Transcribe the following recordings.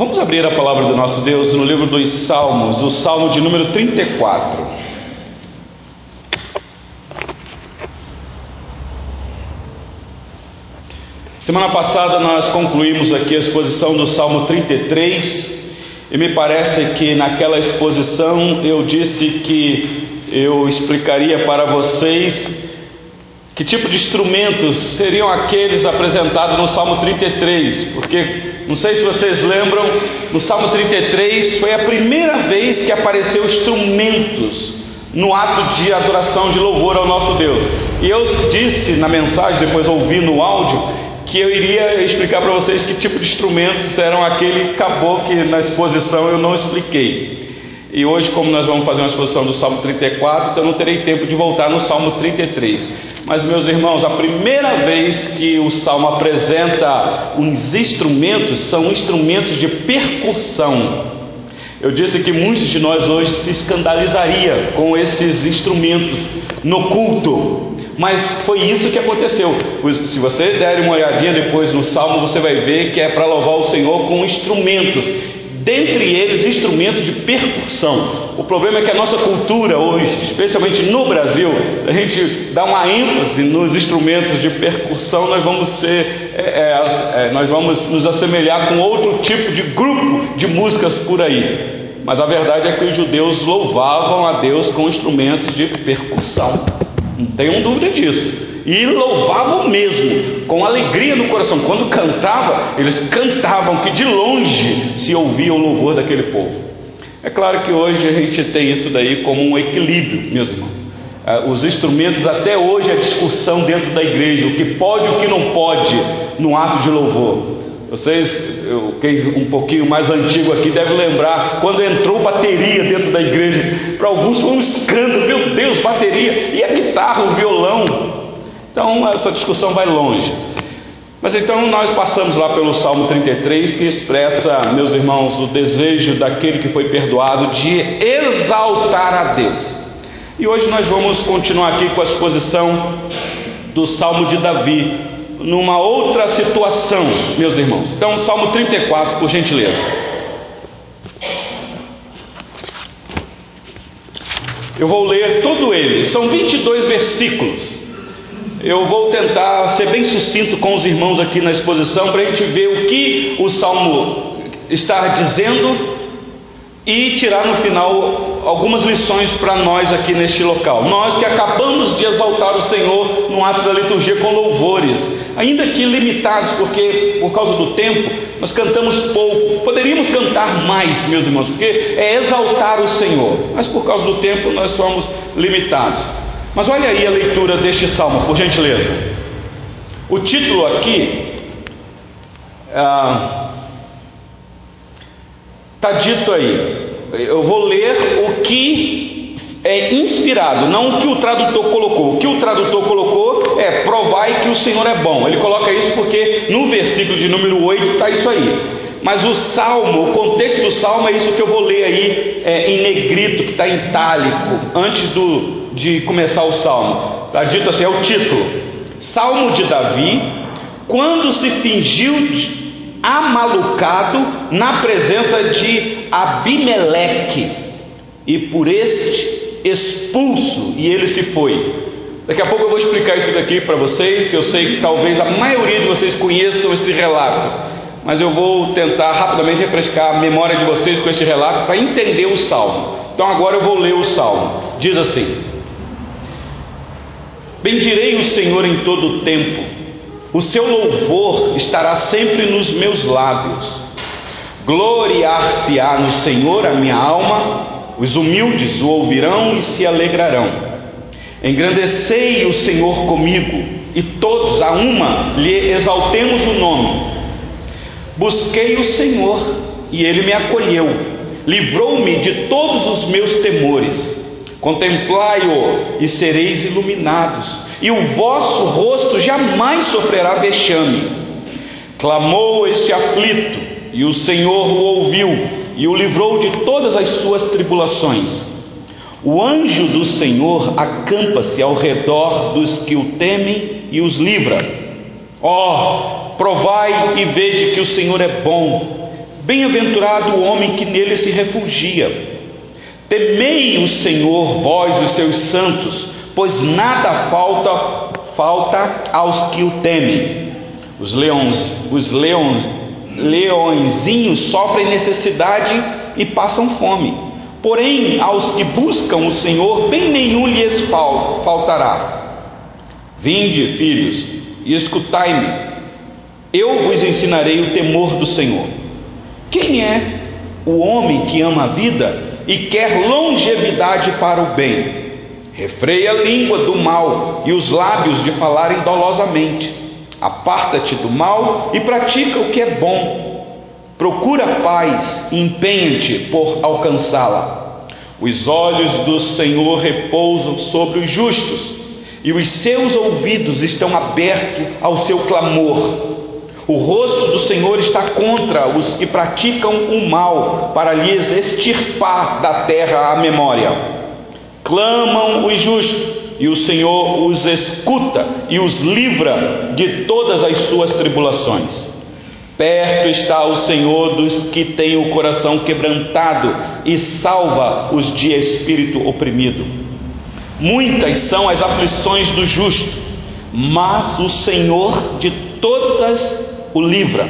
Vamos abrir a palavra do nosso Deus no livro dos Salmos, o Salmo de número 34. Semana passada nós concluímos aqui a exposição do Salmo 33 e me parece que naquela exposição eu disse que eu explicaria para vocês que tipo de instrumentos seriam aqueles apresentados no Salmo 33, porque não sei se vocês lembram, no Salmo 33 foi a primeira vez que apareceu instrumentos no ato de adoração, de louvor ao nosso Deus. E eu disse na mensagem, depois ouvi no áudio, que eu iria explicar para vocês que tipo de instrumentos eram aquele acabou que na exposição eu não expliquei. E hoje, como nós vamos fazer uma exposição do Salmo 34, então eu não terei tempo de voltar no Salmo 33. Mas, meus irmãos, a primeira vez que o salmo apresenta uns instrumentos são instrumentos de percussão. Eu disse que muitos de nós hoje se escandalizaria com esses instrumentos no culto, mas foi isso que aconteceu. Se você der uma olhadinha depois no salmo, você vai ver que é para louvar o Senhor com instrumentos dentre eles instrumentos de percussão. O problema é que a nossa cultura hoje, especialmente no Brasil, a gente dá uma ênfase nos instrumentos de percussão, nós vamos ser, é, é, é, nós vamos nos assemelhar com outro tipo de grupo de músicas por aí. Mas a verdade é que os judeus louvavam a Deus com instrumentos de percussão. Não tenham dúvida disso e louvavam mesmo, com alegria no coração. Quando cantava, eles cantavam que de longe se ouvia o louvor daquele povo. É claro que hoje a gente tem isso daí como um equilíbrio, meus irmãos. Ah, os instrumentos, até hoje, a discussão dentro da igreja, o que pode e o que não pode no ato de louvor. Vocês, eu, quem um pouquinho mais antigo aqui deve lembrar quando entrou bateria dentro da igreja. Para alguns foi um escândalo, meu Deus, bateria, e a guitarra, o violão. Então essa discussão vai longe. Mas então nós passamos lá pelo Salmo 33 que expressa, meus irmãos, o desejo daquele que foi perdoado de exaltar a Deus. E hoje nós vamos continuar aqui com a exposição do Salmo de Davi, numa outra situação, meus irmãos. Então, Salmo 34, por gentileza. Eu vou ler todo ele, são 22 versículos. Eu vou tentar ser bem sucinto com os irmãos aqui na exposição para a gente ver o que o salmo está dizendo e tirar no final algumas lições para nós aqui neste local. Nós que acabamos de exaltar o Senhor no ato da liturgia com louvores, ainda que limitados, porque por causa do tempo nós cantamos pouco. Poderíamos cantar mais, meus irmãos, porque é exaltar o Senhor, mas por causa do tempo nós somos limitados. Mas olha aí a leitura deste salmo, por gentileza. O título aqui está ah, dito aí. Eu vou ler o que é inspirado, não o que o tradutor colocou. O que o tradutor colocou é provai que o Senhor é bom. Ele coloca isso porque no versículo de número 8 está isso aí. Mas o salmo, o contexto do salmo é isso que eu vou ler aí é, em negrito, que está em itálico, antes do, de começar o salmo. Está dito assim: é o título. Salmo de Davi, quando se fingiu amalucado na presença de Abimeleque, e por este expulso, e ele se foi. Daqui a pouco eu vou explicar isso daqui para vocês. Eu sei que talvez a maioria de vocês conheçam esse relato, mas eu vou tentar rapidamente refrescar a memória de vocês com este relato para entender o salmo. Então agora eu vou ler o salmo. Diz assim: Bendirei o Senhor em todo o tempo, o seu louvor estará sempre nos meus lábios. Gloriar-se-á no Senhor a minha alma, os humildes o ouvirão e se alegrarão. Engrandecei o Senhor comigo, e todos a uma lhe exaltemos o nome. Busquei o Senhor, e ele me acolheu, livrou-me de todos os meus temores. Contemplai-o e sereis iluminados, e o vosso rosto jamais sofrerá vexame. Clamou este aflito, e o Senhor o ouviu e o livrou de todas as suas tribulações. O anjo do Senhor acampa-se ao redor dos que o temem e os livra. Ó, oh, provai e vede que o Senhor é bom Bem-aventurado o homem que nele se refugia. Temei o Senhor, vós os seus santos, pois nada falta falta aos que o temem. Os leões, os leões, leõezinhos sofrem necessidade e passam fome. Porém, aos que buscam o Senhor, bem nenhum lhes faltará. Vinde, filhos, e escutai-me. Eu vos ensinarei o temor do Senhor. Quem é o homem que ama a vida e quer longevidade para o bem? Refreia a língua do mal e os lábios de falarem dolosamente. Aparta-te do mal e pratica o que é bom. Procura a paz e empenha-te por alcançá-la. Os olhos do Senhor repousam sobre os justos e os seus ouvidos estão abertos ao seu clamor. O rosto do Senhor está contra os que praticam o mal, para lhes extirpar da terra a memória. Clamam os justos, e o Senhor os escuta e os livra de todas as suas tribulações. Perto está o Senhor dos que têm o coração quebrantado e salva os de espírito oprimido. Muitas são as aflições do justo, mas o Senhor de todas o livra.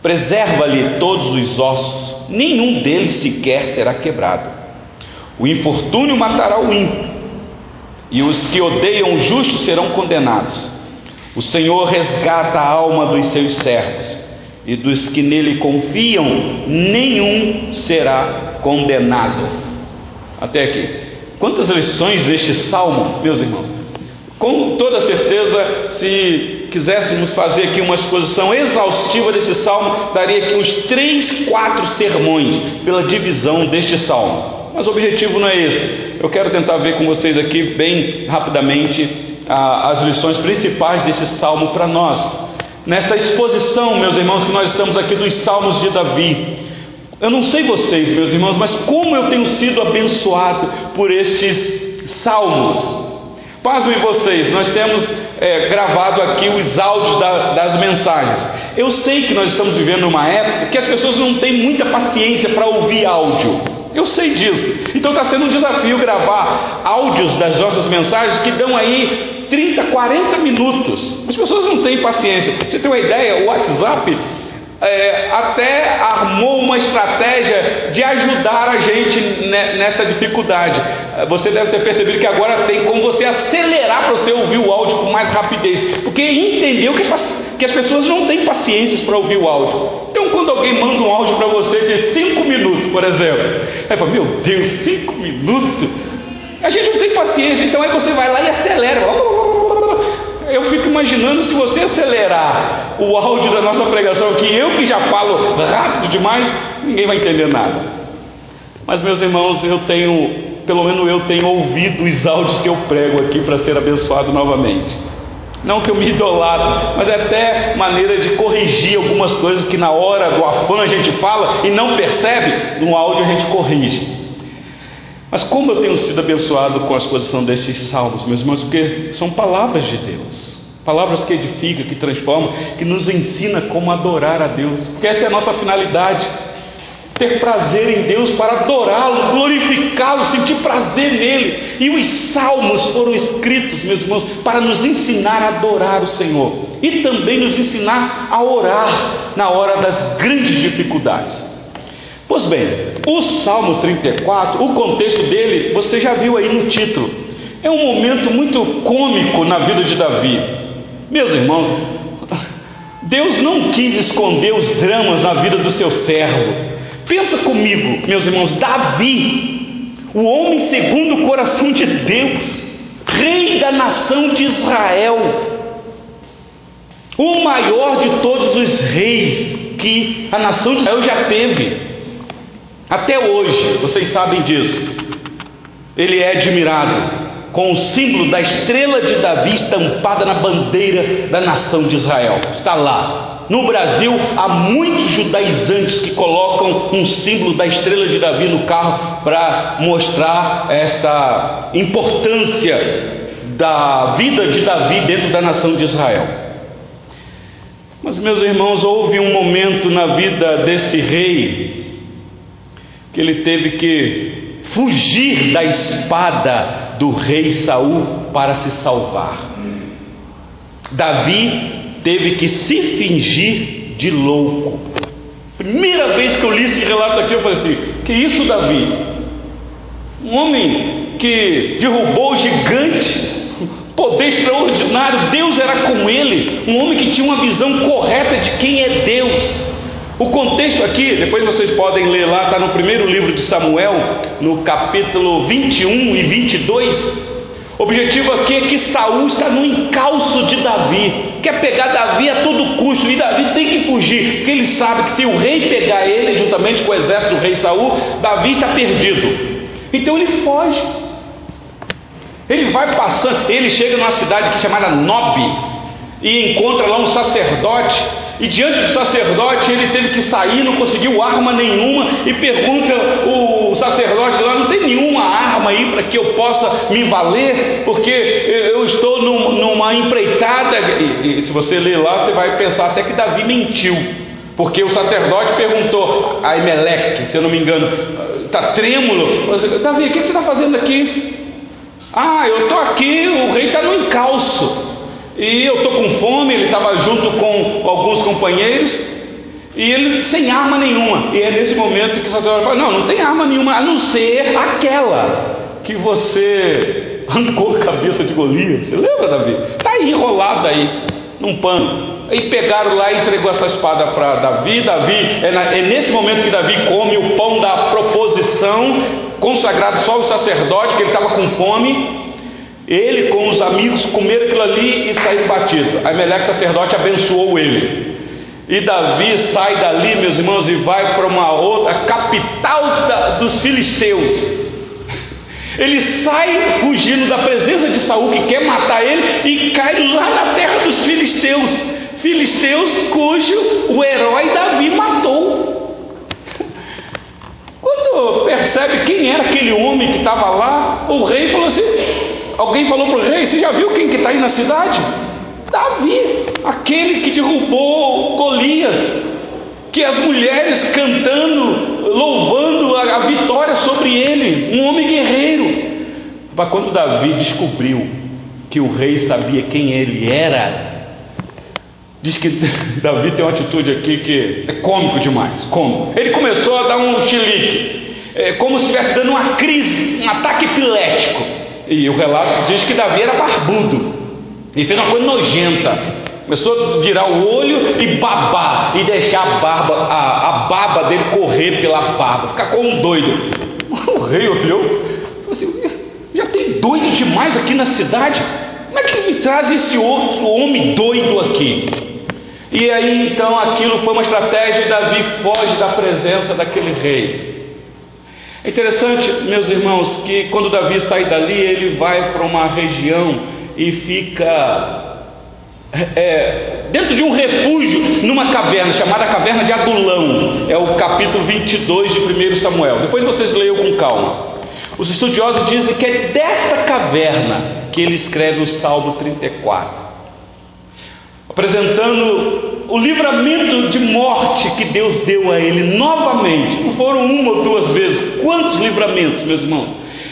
Preserva-lhe todos os ossos, nenhum deles sequer será quebrado. O infortúnio matará o ímpio, e os que odeiam o justo serão condenados. O Senhor resgata a alma dos seus servos, e dos que nele confiam, nenhum será condenado. Até aqui. Quantas lições este salmo, meus irmãos? Com toda certeza, se quiséssemos fazer aqui uma exposição exaustiva desse salmo, daria aqui uns três, quatro sermões pela divisão deste salmo. Mas o objetivo não é esse. Eu quero tentar ver com vocês aqui, bem rapidamente, as lições principais desse salmo para nós. Nesta exposição, meus irmãos, que nós estamos aqui dos salmos de Davi, eu não sei vocês, meus irmãos, mas como eu tenho sido abençoado por estes salmos. Pasmem vocês, nós temos é, gravado aqui os áudios da, das mensagens. Eu sei que nós estamos vivendo uma época que as pessoas não têm muita paciência para ouvir áudio. Eu sei disso. Então está sendo um desafio gravar áudios das nossas mensagens que dão aí 30, 40 minutos. As pessoas não têm paciência. Você tem uma ideia? O WhatsApp é, até armou uma estratégia de ajudar a gente nessa dificuldade. Você deve ter percebido que agora tem como você acelerar para você ouvir o áudio com mais rapidez, porque entendeu que as, que as pessoas não têm paciência para ouvir o áudio. Então, quando alguém manda um áudio para você de 5 minutos, por exemplo, aí fala: Meu Deus, 5 minutos? A gente não tem paciência, então aí você vai lá e acelera eu fico imaginando se você acelerar o áudio da nossa pregação aqui, eu que já falo rápido demais, ninguém vai entender nada. Mas meus irmãos, eu tenho, pelo menos eu tenho ouvido os áudios que eu prego aqui para ser abençoado novamente. Não que eu me idolatre, mas é até maneira de corrigir algumas coisas que na hora do afã a gente fala e não percebe, no áudio a gente corrige. Mas como eu tenho sido abençoado com a exposição desses salmos, meus irmãos, porque são palavras de Deus, palavras que edificam, que transformam, que nos ensina como adorar a Deus, porque essa é a nossa finalidade, ter prazer em Deus para adorá-lo, glorificá-lo, sentir prazer nele. E os salmos foram escritos, meus irmãos, para nos ensinar a adorar o Senhor e também nos ensinar a orar na hora das grandes dificuldades. Pois bem, o Salmo 34, o contexto dele, você já viu aí no título. É um momento muito cômico na vida de Davi. Meus irmãos, Deus não quis esconder os dramas na vida do seu servo. Pensa comigo, meus irmãos, Davi, o homem segundo o coração de Deus, rei da nação de Israel, o maior de todos os reis que a nação de Israel já teve. Até hoje, vocês sabem disso. Ele é admirado com o símbolo da estrela de Davi estampada na bandeira da nação de Israel. Está lá. No Brasil, há muitos judaizantes que colocam um símbolo da estrela de Davi no carro para mostrar essa importância da vida de Davi dentro da nação de Israel. Mas, meus irmãos, houve um momento na vida desse rei que ele teve que fugir da espada do rei Saul para se salvar. Davi teve que se fingir de louco. Primeira vez que eu li esse relato aqui, eu falei assim: que isso, Davi? Um homem que derrubou o gigante, poder extraordinário, Deus era com ele, um homem que tinha uma visão correta de quem é Deus. O contexto aqui, depois vocês podem ler lá, está no primeiro livro de Samuel, no capítulo 21 e 22. O objetivo aqui é que Saul está no encalço de Davi, quer pegar Davi a todo custo, e Davi tem que fugir, porque ele sabe que se o rei pegar ele, juntamente com o exército do rei Saul, Davi está perdido. Então ele foge. Ele vai passando, ele chega numa cidade que é chamada Nob e encontra lá um sacerdote. E diante do sacerdote ele teve que sair, não conseguiu arma nenhuma e pergunta o sacerdote lá: não tem nenhuma arma aí para que eu possa me valer, porque eu estou num, numa empreitada. E, e se você ler lá, você vai pensar até que Davi mentiu. Porque o sacerdote perguntou a Emelec, se eu não me engano, está trêmulo. Davi, o que você está fazendo aqui? Ah, eu estou aqui, o rei está no encalço. E eu estou com fome, ele estava junto com alguns companheiros, e ele sem arma nenhuma. E é nesse momento que sacerdote fala: Não, não tem arma nenhuma, a não ser aquela que você arrancou a cabeça de Golias. Você lembra, Davi? Está aí enrolado aí, num pano. E pegaram lá e entregou essa espada para Davi. Davi, é, na, é, nesse momento que Davi come o pão da proposição, consagrado só ao sacerdote, que ele estava com fome. Ele com os amigos comeram aquilo ali e saíram batido. Aí Meleque sacerdote abençoou ele. E Davi sai dali, meus irmãos, e vai para uma outra capital da, dos filisteus. Ele sai fugindo da presença de Saul que quer matar ele e cai lá na terra dos filisteus. Filisteus cujo o herói Davi matou. Quando percebe quem era aquele homem que estava lá, o rei falou assim: alguém falou para o rei, você já viu quem que está aí na cidade? Davi, aquele que derrubou Golias, que as mulheres cantando, louvando a, a vitória sobre ele, um homem guerreiro. Mas quando Davi descobriu que o rei sabia quem ele era, Diz que Davi tem uma atitude aqui que é cômico demais. Como? Ele começou a dar um chilique, é, como se estivesse dando uma crise, um ataque epilético. E o relato diz que Davi era barbudo e fez uma coisa nojenta. Começou a virar o olho e babar e deixar a barba, a, a baba dele correr pela barba, ficar como um doido. O rei olhou e falou assim: já tem doido demais aqui na cidade. Como é que me traz esse outro homem doido aqui? E aí então aquilo foi uma estratégia e Davi foge da presença daquele rei. É interessante, meus irmãos, que quando Davi sai dali, ele vai para uma região e fica é, dentro de um refúgio, numa caverna chamada Caverna de Adulão. É o capítulo 22 de 1 Samuel. Depois vocês leiam com calma. Os estudiosos dizem que é desta caverna que ele escreve o Salmo 34 apresentando o livramento de morte que Deus deu a ele novamente. Não foram uma ou duas vezes. Quantos livramentos, meus irmãos?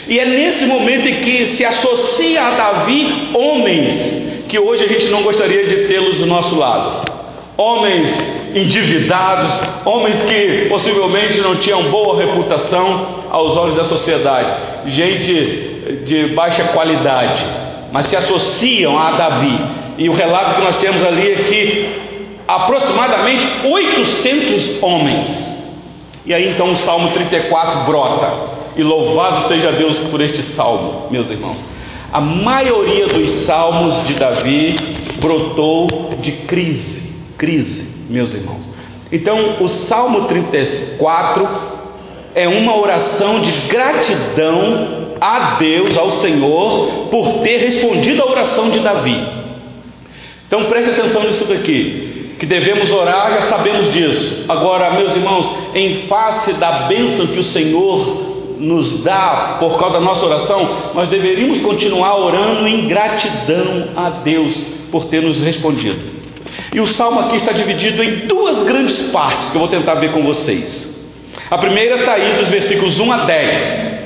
E é nesse momento em que se associa a Davi homens que hoje a gente não gostaria de tê-los do nosso lado. Homens endividados, homens que possivelmente não tinham boa reputação aos olhos da sociedade, gente de baixa qualidade, mas se associam a Davi e o relato que nós temos ali é que aproximadamente 800 homens. E aí então o Salmo 34 brota. E louvado seja Deus por este salmo, meus irmãos. A maioria dos salmos de Davi brotou de crise, crise, meus irmãos. Então, o Salmo 34 é uma oração de gratidão a Deus, ao Senhor, por ter respondido a oração de Davi. Então preste atenção nisso daqui, que devemos orar, já sabemos disso. Agora, meus irmãos, em face da bênção que o Senhor nos dá por causa da nossa oração, nós deveríamos continuar orando em gratidão a Deus por ter nos respondido. E o salmo aqui está dividido em duas grandes partes que eu vou tentar ver com vocês. A primeira está aí dos versículos 1 a 10.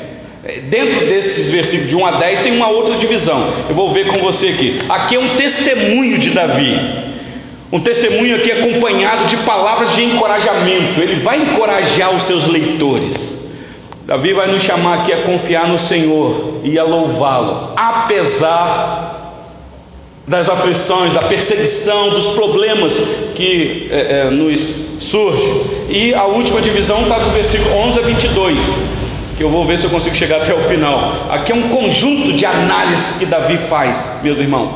É, dentro desses versículos de 1 a 10 tem uma outra divisão. Eu vou ver com você aqui. Aqui é um testemunho de Davi. Um testemunho aqui acompanhado de palavras de encorajamento. Ele vai encorajar os seus leitores. Davi vai nos chamar aqui a confiar no Senhor e a louvá-lo, apesar das aflições, da perseguição, dos problemas que é, é, nos surge. E a última divisão está do versículo 11 a 22, que eu vou ver se eu consigo chegar até o final. Aqui é um conjunto de análises que Davi faz, meus irmãos,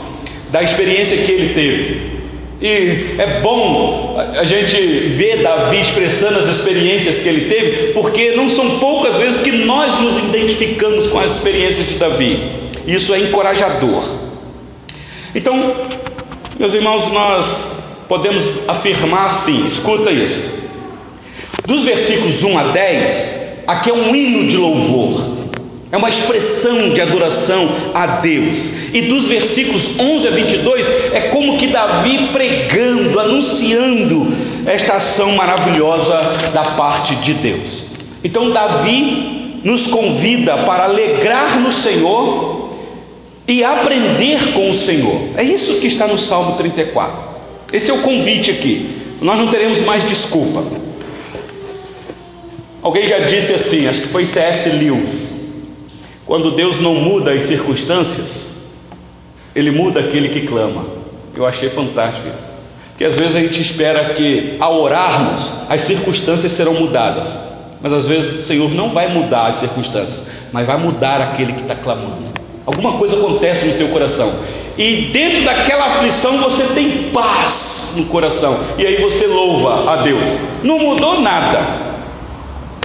da experiência que ele teve. E é bom a gente ver Davi expressando as experiências que ele teve, porque não são poucas vezes que nós nos identificamos com as experiências de Davi. Isso é encorajador. Então, meus irmãos, nós podemos afirmar assim: escuta isso. Dos versículos 1 a 10, aqui é um hino de louvor, é uma expressão de adoração a Deus. E dos versículos 11 a 22, é como que Davi pregando, anunciando esta ação maravilhosa da parte de Deus. Então, Davi nos convida para alegrar no Senhor e aprender com o Senhor. É isso que está no Salmo 34. Esse é o convite aqui. Nós não teremos mais desculpa. Alguém já disse assim, acho que foi C.S. Lewis: quando Deus não muda as circunstâncias, Ele muda aquele que clama. Eu achei fantástico isso. Porque às vezes a gente espera que, ao orarmos, as circunstâncias serão mudadas. Mas às vezes o Senhor não vai mudar as circunstâncias, mas vai mudar aquele que está clamando. Alguma coisa acontece no teu coração. E dentro daquela aflição você tem paz no coração. E aí você louva a Deus. Não mudou nada.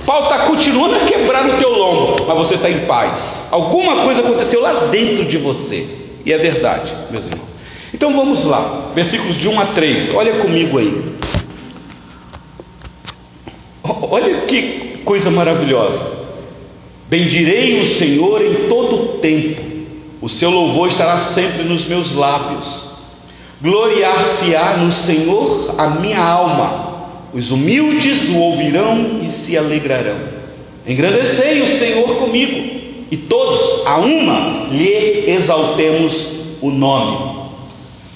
O pau está continuando a quebrar no teu lombo, mas você está em paz. Alguma coisa aconteceu lá dentro de você. E é verdade, meus irmãos. Então vamos lá, versículos de 1 a 3. Olha comigo aí. Olha que coisa maravilhosa. Bendirei o Senhor em todo o tempo o seu louvor estará sempre nos meus lábios. Gloriar-se-á no Senhor a minha alma. Os humildes o ouvirão e se alegrarão. Engrandecei o Senhor comigo, e todos, a uma, lhe exaltemos o nome.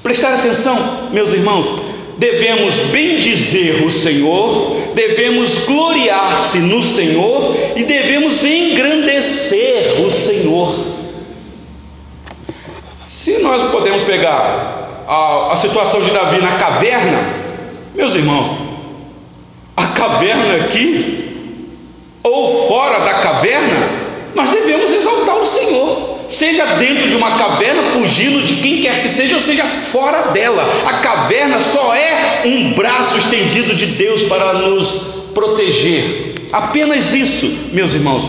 Prestar atenção, meus irmãos, devemos bendizer o Senhor, devemos gloriar-se no Senhor e devemos engrandecer o Senhor. Se nós podemos pegar a, a situação de Davi na caverna, meus irmãos, caverna aqui, ou fora da caverna, nós devemos exaltar o Senhor. Seja dentro de uma caverna, fugindo de quem quer que seja, ou seja fora dela. A caverna só é um braço estendido de Deus para nos proteger. Apenas isso, meus irmãos.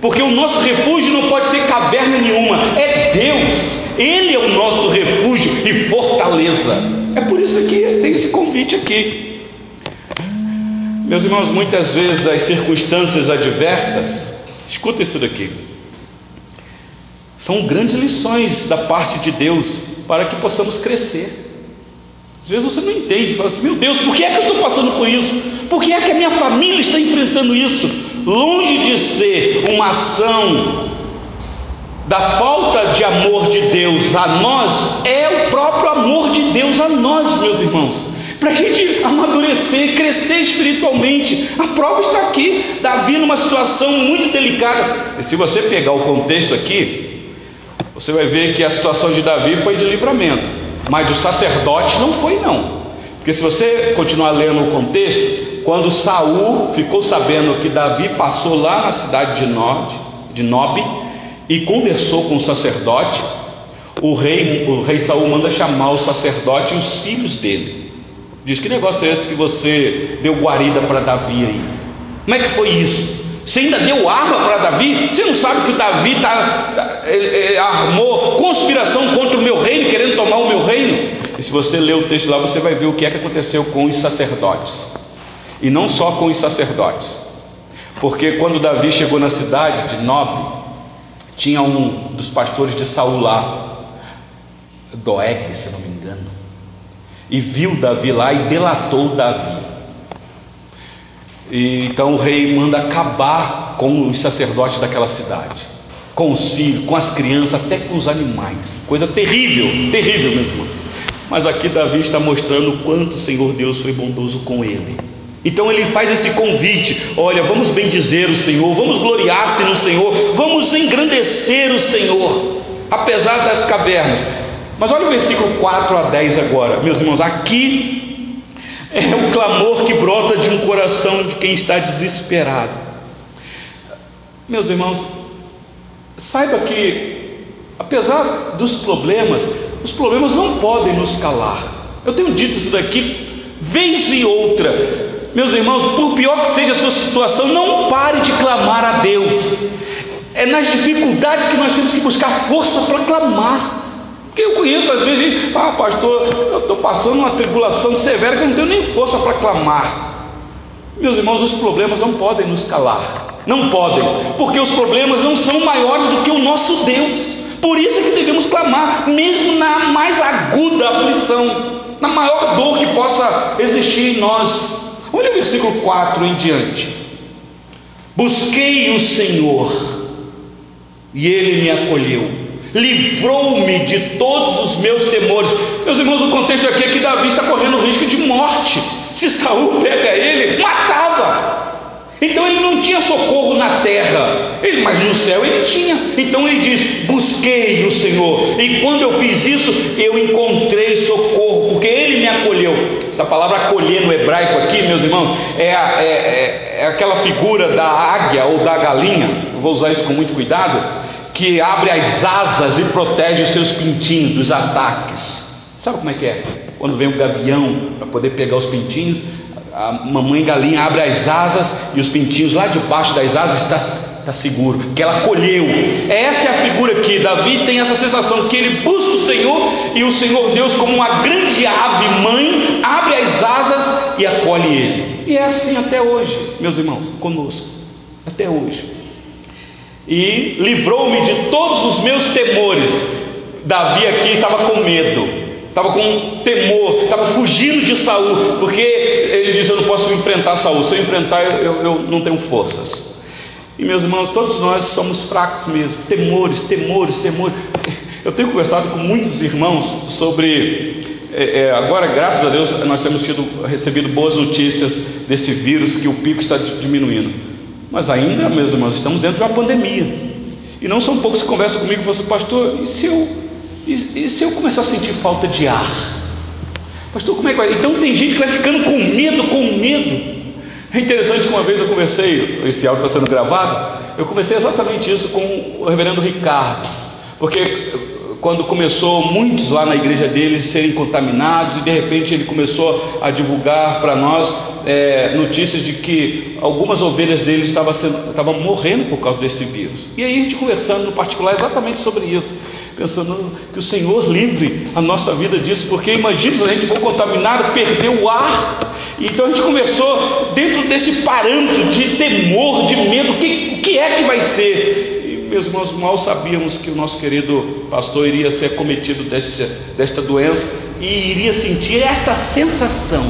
Porque o nosso refúgio não pode ser caverna nenhuma, é Deus. Ele é o nosso refúgio e fortaleza. É por isso que tem esse convite aqui. Meus irmãos, muitas vezes as circunstâncias adversas, escuta isso daqui, são grandes lições da parte de Deus para que possamos crescer. Às vezes você não entende, fala assim: meu Deus, por que é que eu estou passando por isso? Por que é que a minha família está enfrentando isso? longe de ser uma ação da falta de amor de Deus a nós, é o próprio amor de Deus a nós, meus irmãos. Para a gente amadurecer, crescer espiritualmente. A prova está aqui. Davi numa situação muito delicada. E se você pegar o contexto aqui, você vai ver que a situação de Davi foi de livramento, mas do sacerdote não foi não. Porque se você continuar lendo o contexto, quando Saul ficou sabendo que Davi passou lá na cidade de Nob, de Nob e conversou com o sacerdote, o rei, o rei Saul manda chamar o sacerdote e os filhos dele. Diz: Que negócio é esse que você deu guarida para Davi aí? Como é que foi isso? Você ainda deu arma para Davi? Você não sabe que o Davi tá, armou conspiração contra o meu reino, querendo tomar o meu reino? E se você ler o texto lá, você vai ver o que é que aconteceu com os sacerdotes. E não só com os sacerdotes. Porque quando Davi chegou na cidade de Nob, tinha um dos pastores de Saul lá, Doeg, se não me engano. E viu Davi lá e delatou Davi. E, então o rei manda acabar com os sacerdotes daquela cidade, com os filhos, com as crianças, até com os animais. Coisa terrível, terrível, meu irmão. Mas aqui Davi está mostrando o quanto o Senhor Deus foi bondoso com ele. Então ele faz esse convite: olha, vamos bendizer o Senhor, vamos gloriar-se no Senhor, vamos engrandecer o Senhor, apesar das cavernas. Mas olha o versículo 4 a 10 agora, meus irmãos, aqui é o clamor que brota de um coração de quem está desesperado. Meus irmãos, saiba que, apesar dos problemas, os problemas não podem nos calar. Eu tenho dito isso daqui vez e outra. Meus irmãos, por pior que seja a sua situação, não pare de clamar a Deus. É nas dificuldades que nós temos que buscar força para clamar. Porque eu conheço às vezes, ah, pastor, eu estou passando uma tribulação severa que eu não tenho nem força para clamar. Meus irmãos, os problemas não podem nos calar. Não podem, porque os problemas não são maiores do que o nosso Deus. Por isso que devemos clamar, mesmo na mais aguda aflição, na maior dor que possa existir em nós. Olha o versículo 4 em diante. Busquei o Senhor, e Ele me acolheu, livrou-me de todos os meus temores. Meus irmãos, o contexto aqui é que Davi está correndo risco de morte. Se Saul pega ele, matava. Então ele não tinha socorro na terra, ele, mas no céu ele tinha. Então ele diz: Busquei o Senhor, e quando eu fiz isso, eu encontrei socorro, porque ele me acolheu. Essa palavra acolher no hebraico aqui, meus irmãos, é, a, é, é, é aquela figura da águia ou da galinha, eu vou usar isso com muito cuidado, que abre as asas e protege os seus pintinhos dos ataques. Sabe como é que é? Quando vem o gavião para poder pegar os pintinhos, a mamãe galinha abre as asas e os pintinhos lá debaixo das asas está está seguro, que ela colheu. Essa é a figura aqui. Davi tem essa sensação que ele busca o Senhor e o Senhor Deus, como uma grande ave mãe, abre as asas e acolhe ele. E é assim até hoje, meus irmãos, conosco, até hoje. E livrou-me de todos os meus temores. Davi aqui estava com medo estava com temor, estava fugindo de Saul, porque ele disse: Eu não posso enfrentar Saul, se eu enfrentar, eu, eu não tenho forças. E meus irmãos, todos nós somos fracos mesmo, temores, temores, temores. Eu tenho conversado com muitos irmãos sobre. É, é, agora, graças a Deus, nós temos tido, recebido boas notícias desse vírus, que o pico está diminuindo. Mas ainda, meus irmãos, estamos dentro de uma pandemia. E não são poucos que conversam comigo e falam assim, pastor, e se eu e, e se eu começar a sentir falta de ar? Pastor, como é que vai? Então tem gente que vai ficando com medo, com medo. É interessante que uma vez eu conversei, esse áudio está sendo gravado, eu comecei exatamente isso com o reverendo Ricardo, porque quando começou muitos lá na igreja dele serem contaminados e de repente ele começou a divulgar para nós é, notícias de que algumas ovelhas dele estavam, sendo, estavam morrendo por causa desse vírus. E aí a gente conversando no particular exatamente sobre isso, pensando que o Senhor livre a nossa vida disso, porque imagina se a gente for contaminado, perder o ar. Então a gente conversou dentro desse parâmetro de temor, de medo, o que, que é que vai ser? Meus irmãos, mal sabíamos que o nosso querido pastor iria ser cometido desta, doença e iria sentir essa sensação,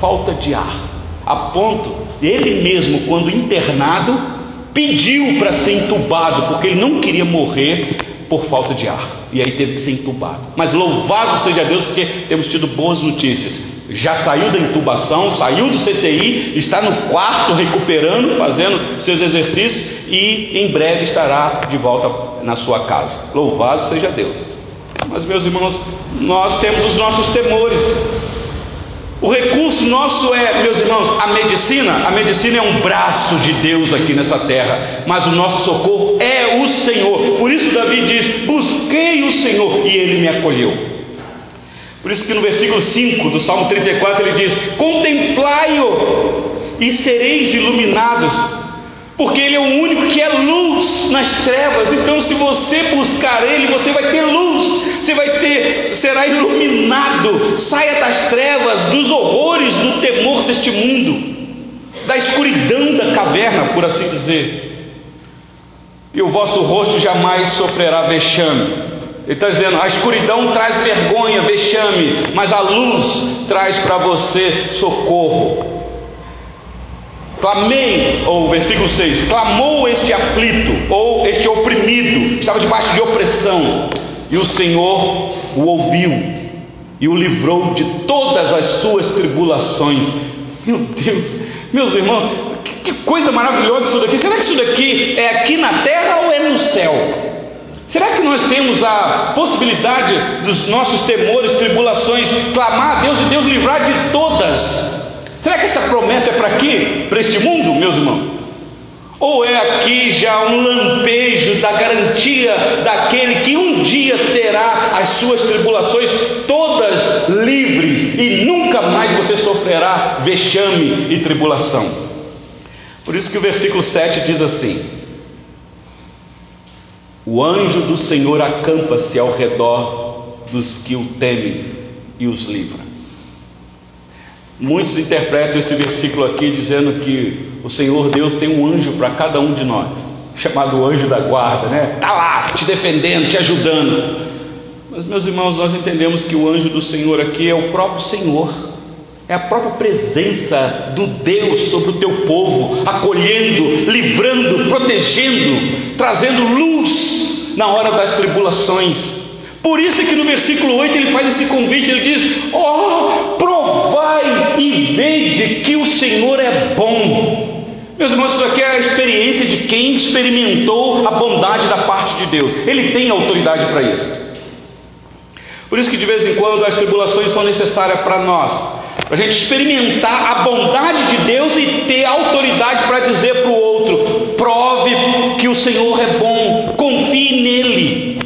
falta de ar, a ponto ele mesmo, quando internado, pediu para ser entubado, porque ele não queria morrer por falta de ar, e aí teve que ser entubado. Mas louvado seja Deus, porque temos tido boas notícias já saiu da intubação, saiu do CTI, está no quarto recuperando, fazendo seus exercícios e em breve estará de volta na sua casa. Louvado seja Deus. Mas, meus irmãos, nós temos os nossos temores. O recurso nosso é, meus irmãos, a medicina. A medicina é um braço de Deus aqui nessa terra, mas o nosso socorro é o Senhor. Por isso, Davi diz: Busquei o Senhor e ele me acolheu. Por isso que no versículo 5 do Salmo 34 ele diz: Contemplai-o e sereis iluminados, porque ele é o único que é luz nas trevas. Então, se você buscar ele, você vai ter luz, você vai ter, será iluminado. Saia das trevas, dos horrores, do temor deste mundo, da escuridão da caverna, por assim dizer. E o vosso rosto jamais sofrerá vexame Ele está dizendo: a escuridão traz vergonha, vexame, mas a luz traz para você socorro. Clamei, ou versículo 6: clamou este aflito, ou este oprimido, que estava debaixo de opressão, e o Senhor o ouviu e o livrou de todas as suas tribulações. Meu Deus, meus irmãos, que, coisa maravilhosa isso daqui. Será que isso daqui é aqui na terra ou é no céu? Será que nós temos a possibilidade dos nossos temores, tribulações, clamar a Deus e Deus livrar de todas? Será que essa promessa é para aqui, para este mundo, meus irmãos? Ou é aqui já um lampejo da garantia daquele que um dia terá as suas tribulações todas livres e nunca mais você sofrerá vexame e tribulação? Por isso que o versículo 7 diz assim: o anjo do Senhor acampa-se ao redor dos que o temem e os livra. Muitos interpretam esse versículo aqui dizendo que o Senhor Deus tem um anjo para cada um de nós, chamado anjo da guarda, né? Está lá te defendendo, te ajudando. Mas, meus irmãos, nós entendemos que o anjo do Senhor aqui é o próprio Senhor, é a própria presença do Deus sobre o teu povo, acolhendo, livrando, protegendo, trazendo luz na hora das tribulações. Por isso que no versículo 8 ele faz esse convite, ele diz: oh, provai e vede que o Senhor é bom. Meus irmãos, isso aqui é a experiência de quem experimentou a bondade da parte de Deus. Ele tem autoridade para isso. Por isso que de vez em quando as tribulações são necessárias para nós, a gente experimentar a bondade de Deus e ter autoridade para dizer para o outro: prove que o Senhor é bom, confie nele.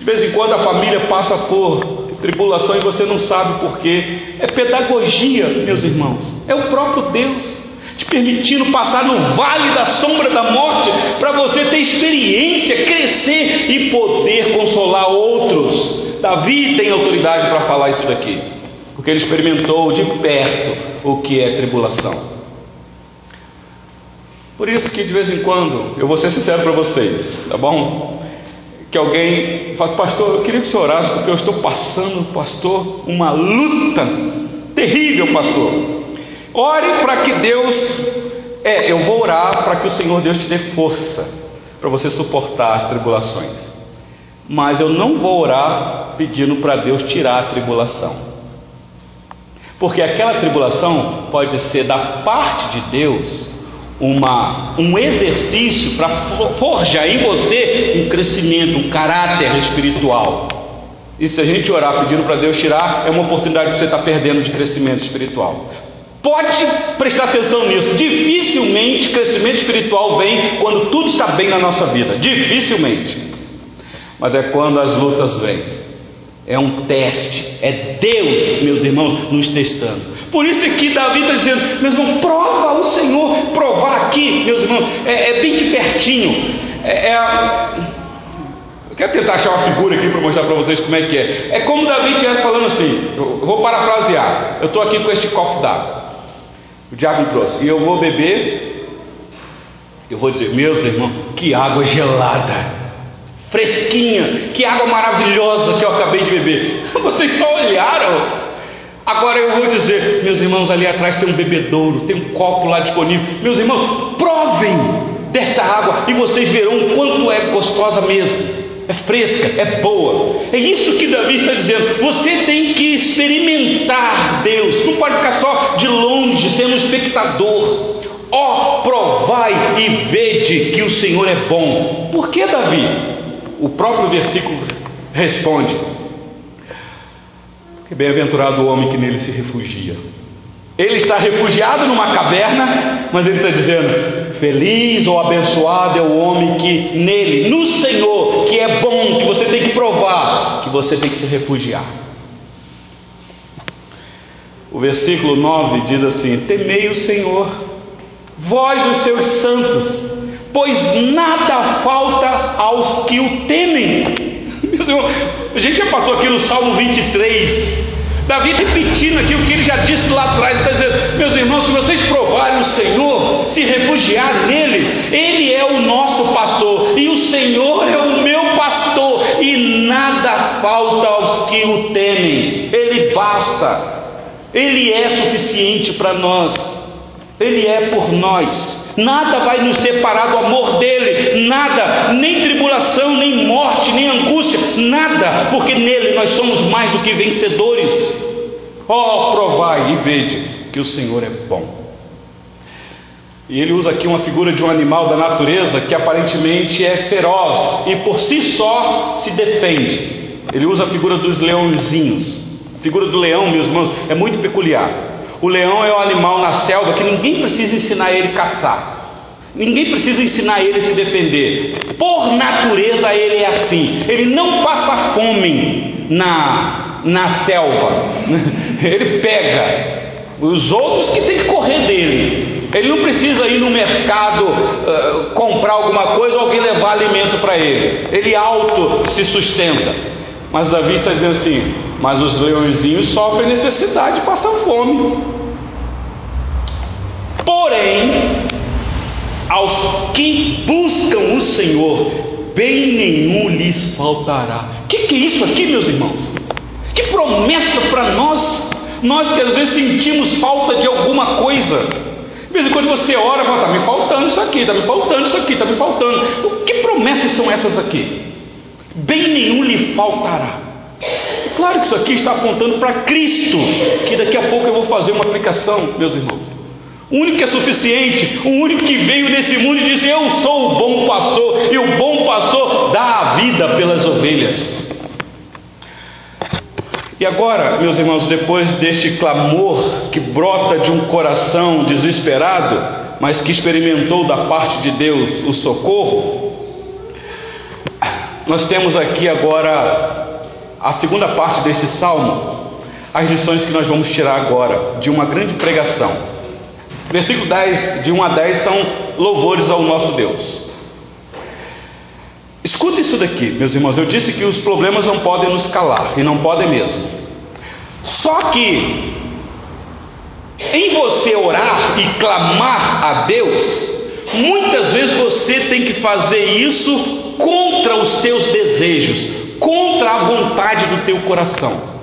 De vez em quando a família passa por tribulação e você não sabe porquê. É pedagogia, meus irmãos, é o próprio Deus te permitindo passar no vale da sombra da morte para você ter experiência, crescer e poder consolar outros. Davi tem autoridade para falar isso daqui porque ele experimentou de perto o que é tribulação. Por isso que de vez em quando, eu vou ser sincero para vocês, tá bom? Que alguém fala, pastor, eu queria que você orasse porque eu estou passando, pastor, uma luta terrível, pastor. Ore para que Deus, é, eu vou orar para que o Senhor Deus te dê força para você suportar as tribulações. Mas eu não vou orar pedindo para Deus tirar a tribulação. Porque aquela tribulação pode ser da parte de Deus uma, um exercício para forjar em você um crescimento, um caráter espiritual. E se a gente orar pedindo para Deus tirar, é uma oportunidade que você está perdendo de crescimento espiritual. Pode prestar atenção nisso. Dificilmente crescimento espiritual vem quando tudo está bem na nossa vida. Dificilmente. Mas é quando as lutas vêm é um teste, é Deus, meus irmãos, nos testando. Por isso que Davi está dizendo, meus irmãos, prova o Senhor, provar aqui, meus irmãos, é, é bem de pertinho. É, é, eu quero tentar achar uma figura aqui para mostrar para vocês como é que é. É como Davi estivesse falando assim, eu vou parafrasear, eu estou aqui com este copo d'água. O diabo me trouxe, e eu vou beber, eu vou dizer, meus irmãos, que água gelada fresquinha, que água maravilhosa que eu acabei de beber. Vocês só olharam. Agora eu vou dizer, meus irmãos, ali atrás tem um bebedouro, tem um copo lá disponível. Meus irmãos, provem desta água e vocês verão o quanto é gostosa mesmo. É fresca, é boa. É isso que Davi está dizendo. Você tem que experimentar Deus. Não pode ficar só de longe, sendo um espectador. Ó, oh, provai e vede que o Senhor é bom. Por que, Davi? O próprio versículo responde: Que bem-aventurado o homem que nele se refugia. Ele está refugiado numa caverna, mas ele está dizendo: Feliz ou abençoado é o homem que nele, no Senhor, que é bom, que você tem que provar, que você tem que se refugiar. O versículo 9 diz assim: Temei o Senhor, vós os seus santos, pois nada falta aos que o temem. Meu Deus, a gente já passou aqui no Salmo 23. Davi repetindo aqui o que ele já disse lá atrás, está dizendo, meus irmãos, se vocês provarem o Senhor, se refugiarem nele, ele é o nosso pastor, e o Senhor é o meu pastor, e nada falta aos que o temem, ele basta, ele é suficiente para nós, ele é por nós. Nada vai nos separar do amor dele, nada, nem tribulação, nem morte, nem angústia, nada, porque nele nós somos mais do que vencedores. Oh, provai e vede que o Senhor é bom. E ele usa aqui uma figura de um animal da natureza que aparentemente é feroz e por si só se defende. Ele usa a figura dos leãozinhos. A figura do leão, meus irmãos, é muito peculiar. O leão é o animal na selva que ninguém precisa ensinar ele a caçar. Ninguém precisa ensinar ele a se defender. Por natureza ele é assim. Ele não passa fome na, na selva. Ele pega. Os outros que tem que correr dele. Ele não precisa ir no mercado uh, comprar alguma coisa ou alguém levar alimento para ele. Ele auto se sustenta. Mas Davi está dizendo assim: mas os leõezinhos sofrem necessidade, passam fome. Porém, aos que buscam o Senhor, bem nenhum lhes faltará. O que, que é isso aqui, meus irmãos? Que promessa para nós, nós que às vezes sentimos falta de alguma coisa. De vez em quando você ora e fala, está me faltando isso aqui, está me faltando isso aqui, está me faltando. Que promessas são essas aqui? Bem nenhum lhe faltará. Claro que isso aqui está apontando para Cristo, que daqui a pouco eu vou fazer uma aplicação, meus irmãos. O único que é suficiente, o único que veio nesse mundo e disse: Eu sou o bom pastor, e o bom pastor dá a vida pelas ovelhas. E agora, meus irmãos, depois deste clamor que brota de um coração desesperado, mas que experimentou da parte de Deus o socorro, nós temos aqui agora a segunda parte deste salmo, as lições que nós vamos tirar agora de uma grande pregação. Versículo 10, de 1 a 10 são louvores ao nosso Deus. Escuta isso daqui, meus irmãos. Eu disse que os problemas não podem nos calar, e não podem mesmo. Só que, em você orar e clamar a Deus, muitas vezes você tem que fazer isso contra os teus desejos, contra a vontade do teu coração.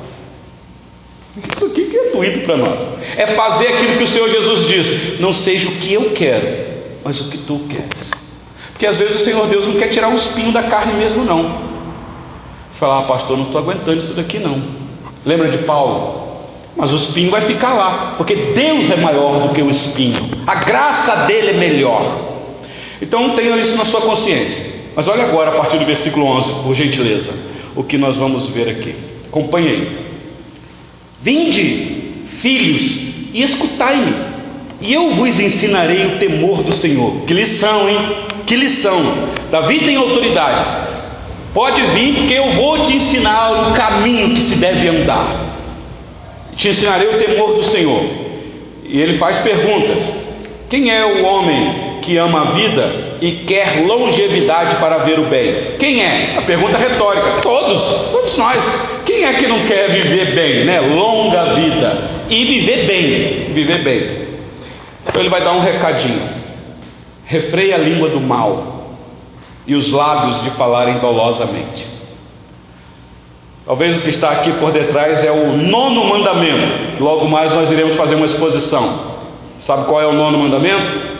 Isso aqui que é doído para nós. É fazer aquilo que o Senhor Jesus diz: não seja o que eu quero, mas o que tu queres. Porque às vezes o Senhor Deus não quer tirar o espinho da carne mesmo, não. Você fala, ah, pastor, não estou aguentando isso daqui não. Lembra de Paulo? Mas o espinho vai ficar lá, porque Deus é maior do que o espinho. A graça dele é melhor. Então tenha isso na sua consciência. Mas olha agora, a partir do versículo 11, por gentileza, o que nós vamos ver aqui. Acompanhe aí. Vinde, filhos, e escutai-me, e eu vos ensinarei o temor do Senhor. Que lição, hein? Que lição! Davi tem autoridade. Pode vir, porque eu vou te ensinar o caminho que se deve andar. Te ensinarei o temor do Senhor. E ele faz perguntas: Quem é o homem que ama a vida e quer longevidade para ver o bem? Quem é? A pergunta retórica. Todos, todos nós. Quem é que não quer viver bem, né? Longa vida e viver bem, viver bem. Então ele vai dar um recadinho refreia a língua do mal e os lábios de falarem dolosamente. Talvez o que está aqui por detrás é o nono mandamento. Logo mais nós iremos fazer uma exposição. Sabe qual é o nono mandamento?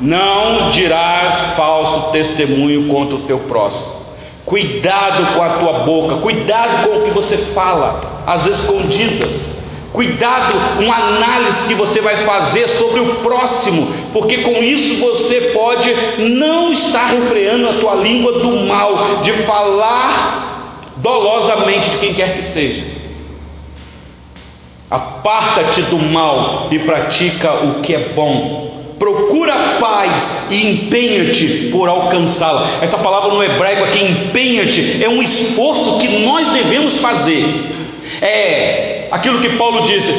Não dirás falso testemunho contra o teu próximo. Cuidado com a tua boca, cuidado com o que você fala, às escondidas. Cuidado, uma análise que você vai fazer sobre o próximo, porque com isso você pode não estar refreando a tua língua do mal, de falar dolosamente de quem quer que seja. Aparta-te do mal e pratica o que é bom. Procura paz e empenha-te por alcançá-la. Essa palavra no hebraico aqui, empenha-te, é um esforço que nós devemos fazer. É aquilo que Paulo disse: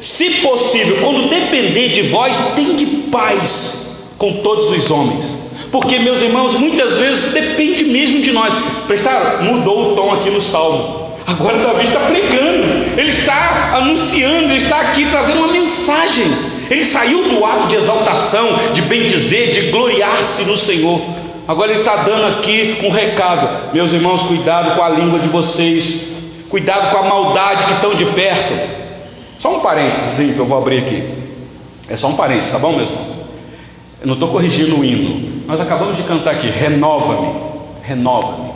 se possível, quando depender de vós, tem de paz com todos os homens. Porque, meus irmãos, muitas vezes depende mesmo de nós. Prestaram? Mudou o tom aqui no salmo. Agora Davi está pregando, ele está anunciando, ele está aqui trazendo uma mensagem. Ele saiu do ato de exaltação, de bendizer, de gloriar-se no Senhor. Agora ele está dando aqui um recado. Meus irmãos, cuidado com a língua de vocês. Cuidado com a maldade que estão de perto. Só um parênteses que eu vou abrir aqui. É só um parênteses, tá bom, meu irmão? Eu não estou corrigindo o hino. Nós acabamos de cantar aqui: renova-me, renova-me.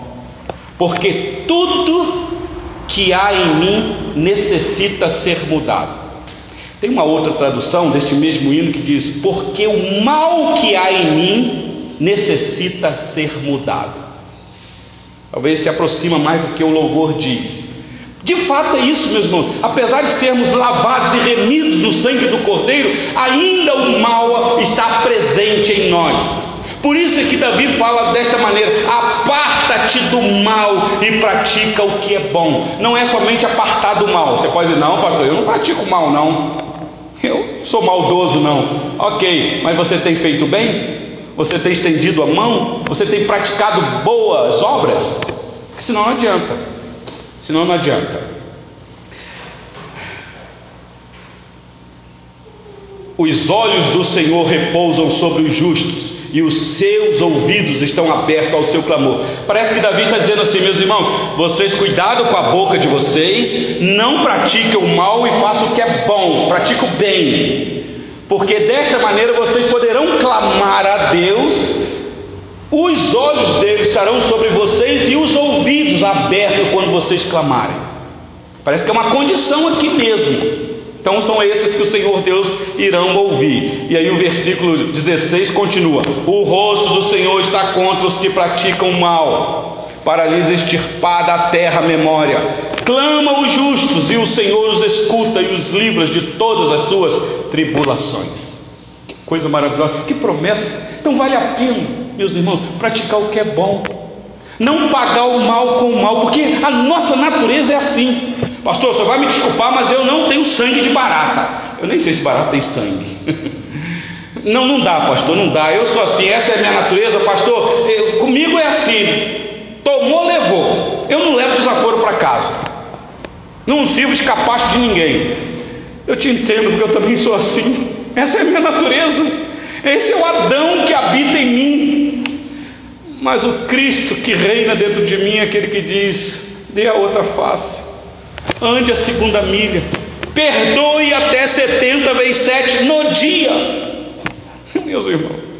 Porque tudo que há em mim necessita ser mudado. Tem uma outra tradução deste mesmo hino que diz: Porque o mal que há em mim necessita ser mudado. Talvez se aproxima mais do que o louvor diz. De fato é isso, meus irmãos. Apesar de sermos lavados e remidos no sangue do Cordeiro, ainda o mal está presente em nós. Por isso é que Davi fala desta maneira: aparta-te do mal e pratica o que é bom. Não é somente apartar do mal. Você pode dizer, não, pastor, eu não pratico mal, não. Eu sou maldoso, não. Ok, mas você tem feito bem? Você tem estendido a mão? Você tem praticado boas obras? Porque senão não adianta. Senão não adianta. Os olhos do Senhor repousam sobre os justos e os seus ouvidos estão abertos ao seu clamor. Parece que Davi está dizendo assim, meus irmãos, vocês cuidado com a boca de vocês, não pratiquem o mal e façam o que é bom, pratiquem o bem, porque desta maneira vocês poderão clamar a Deus, os olhos dele estarão sobre vocês e os ouvidos abertos quando vocês clamarem. Parece que é uma condição aqui mesmo. Então são esses que o Senhor Deus irão ouvir. E aí o versículo 16 continua: O rosto do Senhor está contra os que praticam mal, para lhes extirpar da terra a memória. Clama os justos, e o Senhor os escuta e os livra de todas as suas tribulações. Que coisa maravilhosa, que promessa. Então vale a pena, meus irmãos, praticar o que é bom. Não pagar o mal com o mal, porque a nossa natureza é assim. Pastor, você vai me desculpar, mas eu não tenho sangue de barata. Eu nem sei se barata tem sangue. Não, não dá, pastor, não dá. Eu sou assim, essa é a minha natureza, pastor. Eu, comigo é assim. Tomou, levou. Eu não levo desaforo para casa. Não sirvo de capacho de ninguém. Eu te entendo, porque eu também sou assim. Essa é a minha natureza. Esse é o Adão que habita em mim. Mas o Cristo que reina dentro de mim é aquele que diz: dê a outra face. Ande a segunda milha. Perdoe até 70 vezes 7 no dia. Meus irmãos.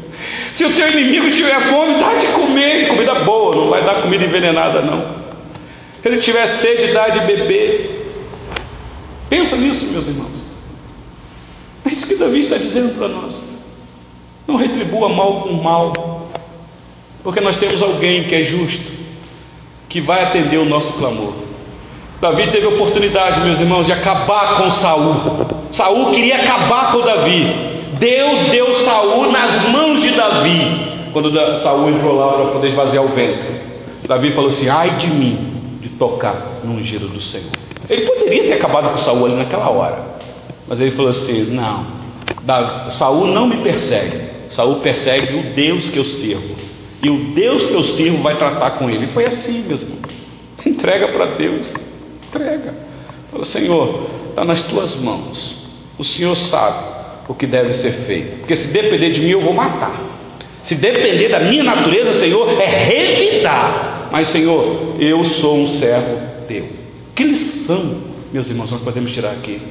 Se o teu inimigo tiver fome, dá de comer. Comida boa, não vai dar comida envenenada, não. Se ele tiver sede, dá de beber. Pensa nisso, meus irmãos. É isso que Davi está dizendo para nós. Não retribua mal com mal. Porque nós temos alguém que é justo, que vai atender o nosso clamor. Davi teve oportunidade, meus irmãos, de acabar com Saul. Saul queria acabar com Davi. Deus deu Saul nas mãos de Davi. Quando Saul entrou lá para poder esvaziar o ventre. Davi falou assim: ai de mim de tocar no ungido do Senhor. Ele poderia ter acabado com Saul ali naquela hora. Mas ele falou assim: não, Saul não me persegue. Saul persegue o Deus que eu sirvo. E o Deus que eu sirvo vai tratar com ele. E foi assim, meus irmãos. Entrega para Deus. Fala, Senhor, está nas tuas mãos. O Senhor sabe o que deve ser feito. Porque se depender de mim, eu vou matar. Se depender da minha natureza, Senhor, é revidar. Mas, Senhor, eu sou um servo teu. Que lição, meus irmãos, nós podemos tirar aqui.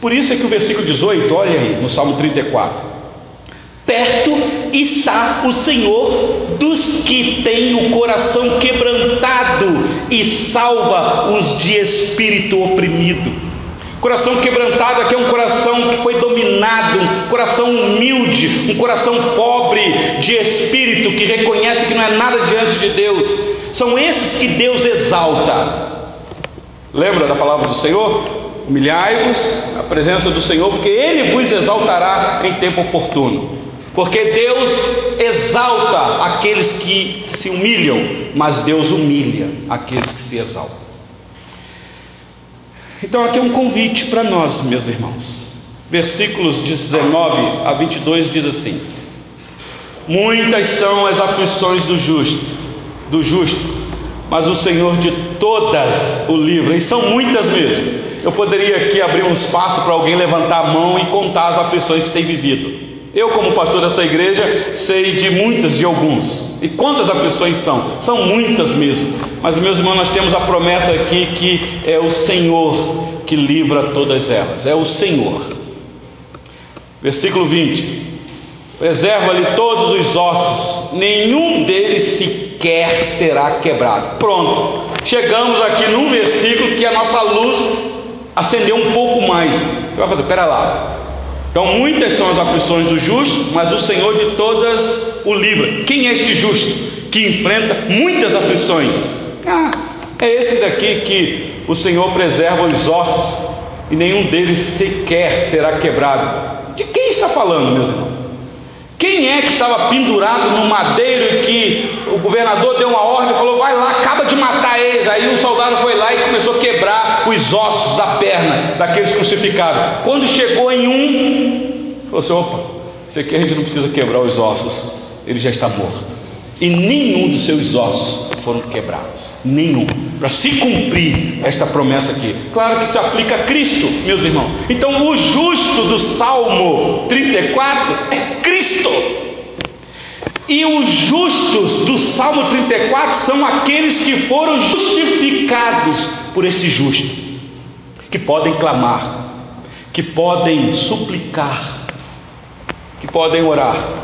Por isso é que o versículo 18, olha aí, no Salmo 34. Perto está o Senhor dos que têm o coração quebrantado e salva os de espírito oprimido. Coração quebrantado aqui é um coração que foi dominado, um coração humilde, um coração pobre de espírito, que reconhece que não é nada diante de Deus. São esses que Deus exalta. Lembra da palavra do Senhor? Humilhai-vos na presença do Senhor, porque Ele vos exaltará em tempo oportuno. Porque Deus exalta aqueles que se humilham, mas Deus humilha aqueles que se exaltam. Então aqui é um convite para nós, meus irmãos. Versículos 19 a 22 diz assim: Muitas são as aflições do justo, do justo, mas o Senhor de todas o livra, e são muitas mesmo. Eu poderia aqui abrir um espaço para alguém levantar a mão e contar as aflições que tem vivido. Eu, como pastor desta igreja, sei de muitas, de alguns. E quantas aflições são? São muitas mesmo. Mas, meus irmãos, nós temos a promessa aqui que é o Senhor que livra todas elas, é o Senhor. Versículo 20: Preserva-lhe todos os ossos, nenhum deles sequer será quebrado. Pronto, chegamos aqui num versículo que a nossa luz acendeu um pouco mais. Você vai fazer, pera lá. Então, muitas são as aflições do justo, mas o Senhor de todas o livra. Quem é este justo que enfrenta muitas aflições? Ah, é esse daqui que o Senhor preserva os ossos e nenhum deles sequer será quebrado. De quem está falando, meus irmãos? Quem é que estava pendurado no madeiro e que o governador deu uma ordem e falou: vai lá, acaba de matar eles. Aí o soldado foi lá e começou a quebrar os ossos da perna daqueles crucificados. Quando chegou em um, falou assim: opa, esse aqui a gente não precisa quebrar os ossos, ele já está morto e nenhum dos seus ossos foram quebrados. Nenhum. Para se cumprir esta promessa aqui. Claro que se aplica a Cristo, meus irmãos. Então, o justo do Salmo 34 é Cristo. E os justos do Salmo 34 são aqueles que foram justificados por este justo, que podem clamar, que podem suplicar, que podem orar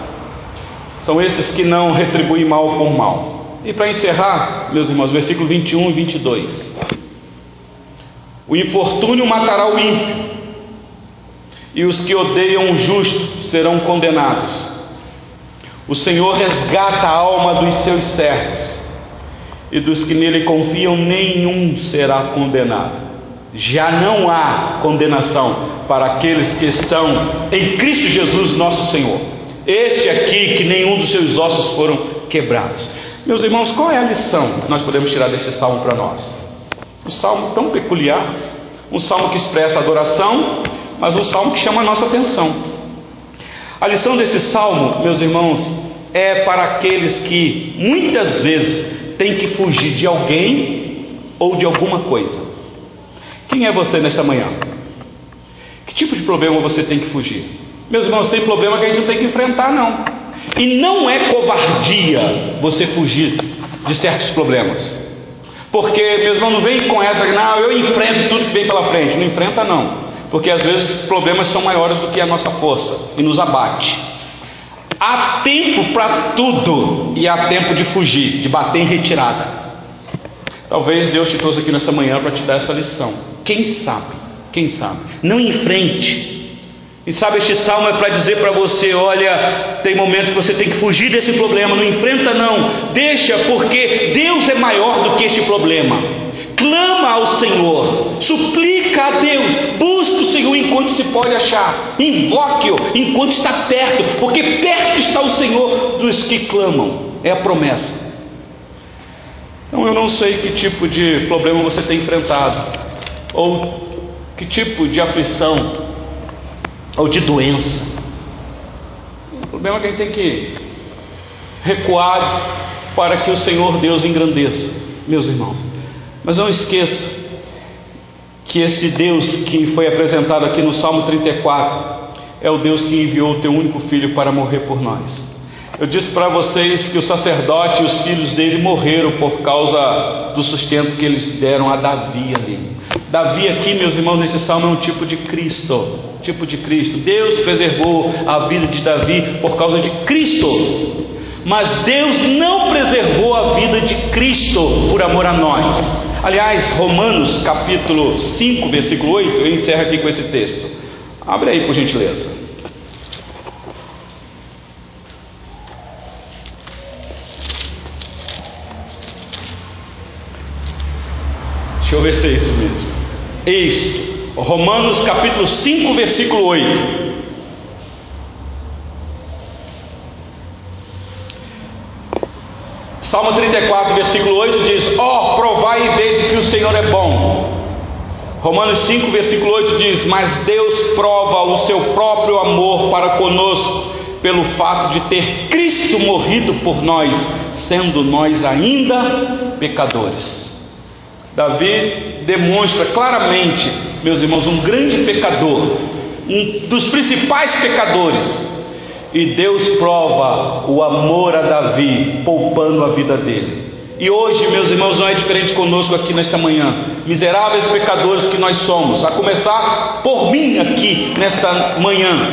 são esses que não retribuem mal com mal. E para encerrar, meus irmãos, versículo 21 e 22. O infortúnio matará o ímpio, e os que odeiam o justo serão condenados. O Senhor resgata a alma dos seus servos, e dos que nele confiam, nenhum será condenado. Já não há condenação para aqueles que estão em Cristo Jesus, nosso Senhor. Este aqui, que nenhum dos seus ossos foram quebrados. Meus irmãos, qual é a lição que nós podemos tirar desse salmo para nós? Um salmo tão peculiar, um salmo que expressa adoração, mas um salmo que chama a nossa atenção. A lição desse salmo, meus irmãos, é para aqueles que muitas vezes têm que fugir de alguém ou de alguma coisa. Quem é você nesta manhã? Que tipo de problema você tem que fugir? Meus irmãos, tem problema que a gente não tem que enfrentar, não. E não é covardia você fugir de certos problemas. Porque, meus irmãos, não vem com essa, não, eu enfrento tudo que vem pela frente. Não enfrenta, não. Porque às vezes problemas são maiores do que a nossa força e nos abate. Há tempo para tudo e há tempo de fugir, de bater em retirada. Talvez Deus te trouxe aqui nessa manhã para te dar essa lição. Quem sabe? Quem sabe? Não enfrente e sabe, este salmo é para dizer para você: olha, tem momentos que você tem que fugir desse problema, não enfrenta, não, deixa, porque Deus é maior do que este problema. Clama ao Senhor, suplica a Deus, busca o Senhor enquanto se pode achar, invoque-o enquanto está perto, porque perto está o Senhor dos que clamam, é a promessa. Então eu não sei que tipo de problema você tem enfrentado, ou que tipo de aflição ou de doença. O problema é que a gente tem que recuar para que o Senhor Deus engrandeça, meus irmãos. Mas não esqueça que esse Deus que foi apresentado aqui no Salmo 34 é o Deus que enviou o teu único filho para morrer por nós. Eu disse para vocês que o sacerdote e os filhos dele morreram por causa do sustento que eles deram a Davi ali. Davi aqui, meus irmãos, nesse salmo é um tipo de Cristo, tipo de Cristo. Deus preservou a vida de Davi por causa de Cristo. Mas Deus não preservou a vida de Cristo por amor a nós. Aliás, Romanos capítulo 5, versículo 8, eu encerro aqui com esse texto. Abre aí por gentileza. Deixa eu ver se é isso mesmo. Isto, Romanos capítulo 5, versículo 8. Salmo 34, versículo 8 diz: Ó, oh, provai e vede que o Senhor é bom. Romanos 5, versículo 8 diz: Mas Deus prova o seu próprio amor para conosco, pelo fato de ter Cristo morrido por nós, sendo nós ainda pecadores. Davi demonstra claramente, meus irmãos, um grande pecador, um dos principais pecadores. E Deus prova o amor a Davi, poupando a vida dele. E hoje, meus irmãos, não é diferente conosco aqui nesta manhã. Miseráveis pecadores que nós somos, a começar por mim aqui nesta manhã.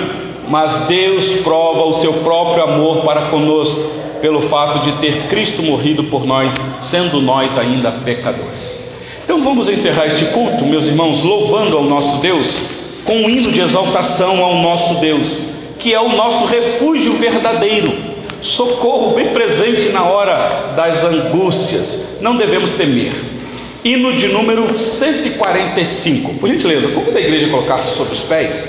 Mas Deus prova o seu próprio amor para conosco pelo fato de ter Cristo morrido por nós, sendo nós ainda pecadores. Então vamos encerrar este culto, meus irmãos, louvando ao nosso Deus, com um hino de exaltação ao nosso Deus, que é o nosso refúgio verdadeiro socorro bem presente na hora das angústias. Não devemos temer. Hino de número 145. Por gentileza, como da igreja colocasse sobre os pés?